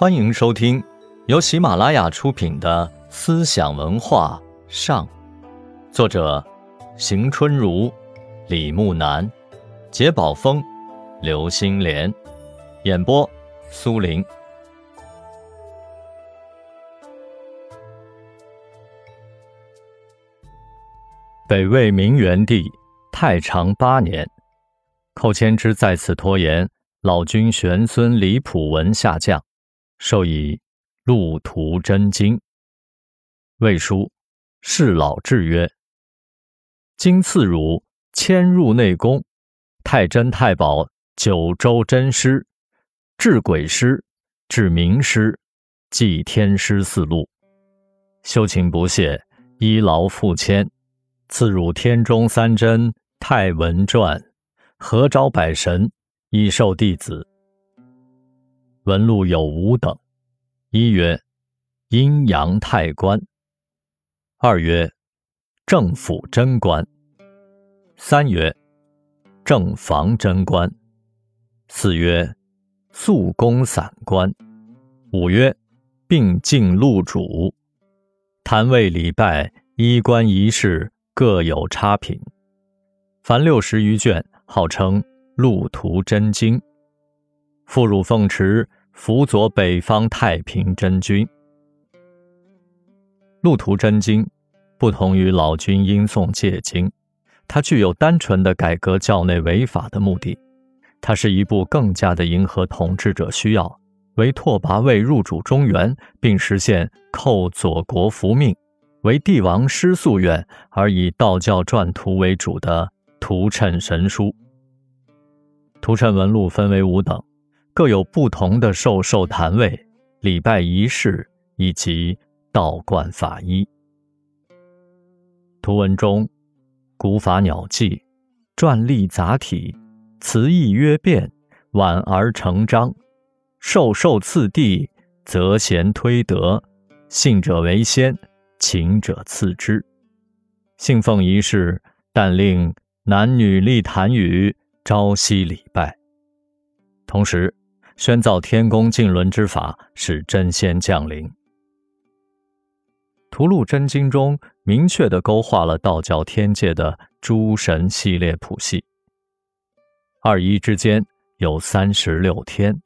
欢迎收听由喜马拉雅出品的《思想文化上》，作者邢春如、李木南、杰宝峰、刘星莲，演播苏林。北魏明元帝太常八年，寇谦之再次拖延，老君玄孙李普文下降。授以路途真经。魏书侍老制曰：“今赐汝迁入内宫，太真太保九州真师，治鬼师，治名师，祭天师四路。修请不懈，依劳复迁。赐汝天中三真太文传，合招百神，以授弟子。”文录有五等：一曰阴阳太官，二曰正府贞观，三曰正房贞观，四曰肃公散官，五曰并进禄主。坛位礼拜衣冠仪式各有差品，凡六十余卷，号称路途真经。复入凤池，辅佐北方太平真君。路途真经不同于老君音诵戒经，它具有单纯的改革教内违法的目的。它是一部更加的迎合统治者需要，为拓跋魏入主中原，并实现寇左国复命，为帝王师夙愿而以道教传图为主的图谶神书。图谶文录分为五等。各有不同的授受坛位、礼拜仪式以及道观法医。图文中，古法鸟记，篆隶杂体，词意约变，婉而成章。授受次第，择贤推德，信者为先，请者次之。信奉仪式，但令男女立坛宇，朝夕礼拜。同时。宣造天宫净轮之法，使真仙降临。《屠戮真经》中明确地勾画了道教天界的诸神系列谱系。二一之间有三十六天，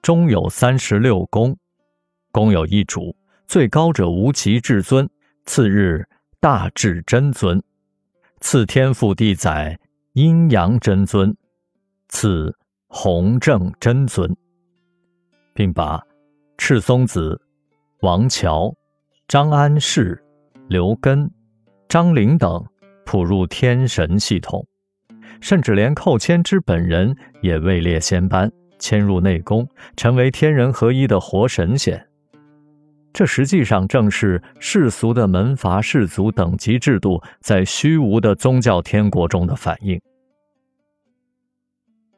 中有三十六宫，宫有一主，最高者无极至尊，次日大至真尊，次天父地载阴阳真尊，次弘正真尊。并把赤松子、王乔、张安世、刘根、张陵等谱入天神系统，甚至连寇谦之本人也位列仙班，迁入内宫，成为天人合一的活神仙。这实际上正是世俗的门阀士族等级制度在虚无的宗教天国中的反应。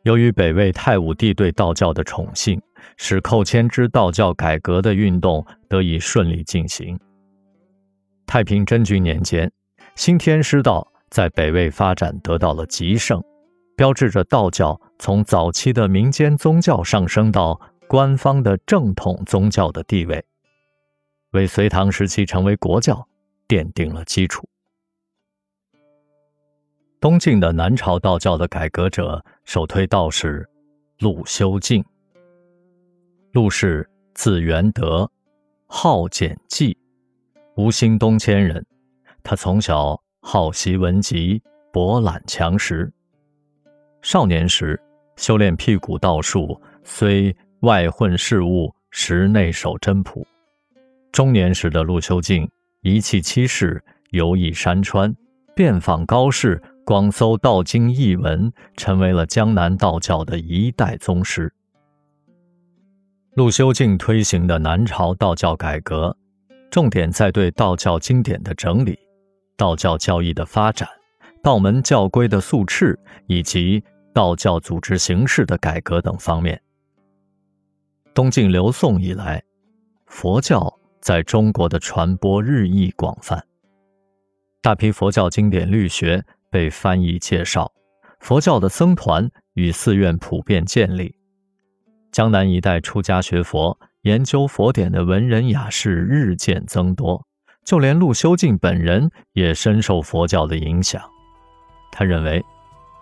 由于北魏太武帝对道教的宠幸，使寇谦之道教改革的运动得以顺利进行。太平真君年间，新天师道在北魏发展得到了极盛，标志着道教从早期的民间宗教上升到官方的正统宗教的地位，为隋唐时期成为国教奠定了基础。东晋的南朝道教的改革者首推道士陆修静。陆氏字元德，号简记，吴兴东迁人。他从小好习文集，博览强识。少年时修炼辟谷道术，虽外混事物，实内守真朴。中年时的陆修静一气七世，游弋山川，遍访高士。广搜道经译文，成为了江南道教的一代宗师。陆修静推行的南朝道教改革，重点在对道教经典的整理、道教教义的发展、道门教规的肃斥以及道教组织形式的改革等方面。东晋刘宋以来，佛教在中国的传播日益广泛，大批佛教经典律学。被翻译介绍，佛教的僧团与寺院普遍建立。江南一带出家学佛研究佛典的文人雅士日渐增多，就连陆修静本人也深受佛教的影响。他认为，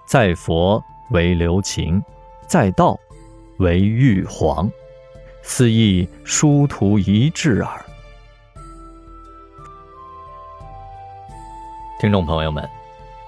在佛为留情，在道为玉皇，斯亦殊途一致耳。听众朋友们，